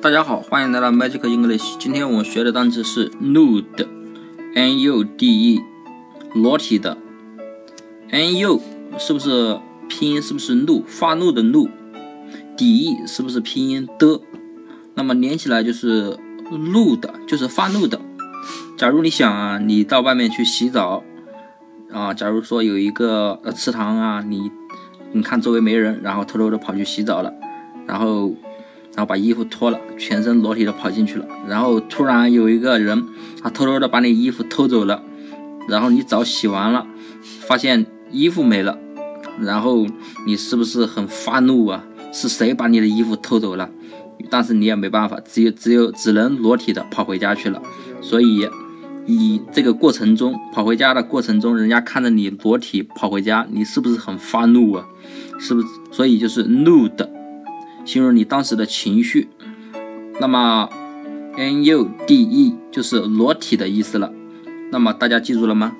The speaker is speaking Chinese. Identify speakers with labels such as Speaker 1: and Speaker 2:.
Speaker 1: 大家好，欢迎来到 Magic English。今天我们学的单词是 nude，n-u-d-e，裸体的。n-u 是不是拼音？是不是怒？发怒的怒。d-e 是不是拼音的？那么连起来就是怒的，就是发怒的。假如你想啊，你到外面去洗澡啊，假如说有一个呃池塘啊，你你看周围没人，然后偷偷的跑去洗澡了，然后。然后把衣服脱了，全身裸体的跑进去了。然后突然有一个人，他偷偷的把你衣服偷走了。然后你澡洗完了，发现衣服没了。然后你是不是很发怒啊？是谁把你的衣服偷走了？但是你也没办法，只有只有只能裸体的跑回家去了。所以你这个过程中跑回家的过程中，人家看着你裸体跑回家，你是不是很发怒啊？是不是？所以就是怒的。形容你当时的情绪，那么 n u d e 就是裸体的意思了。那么大家记住了吗？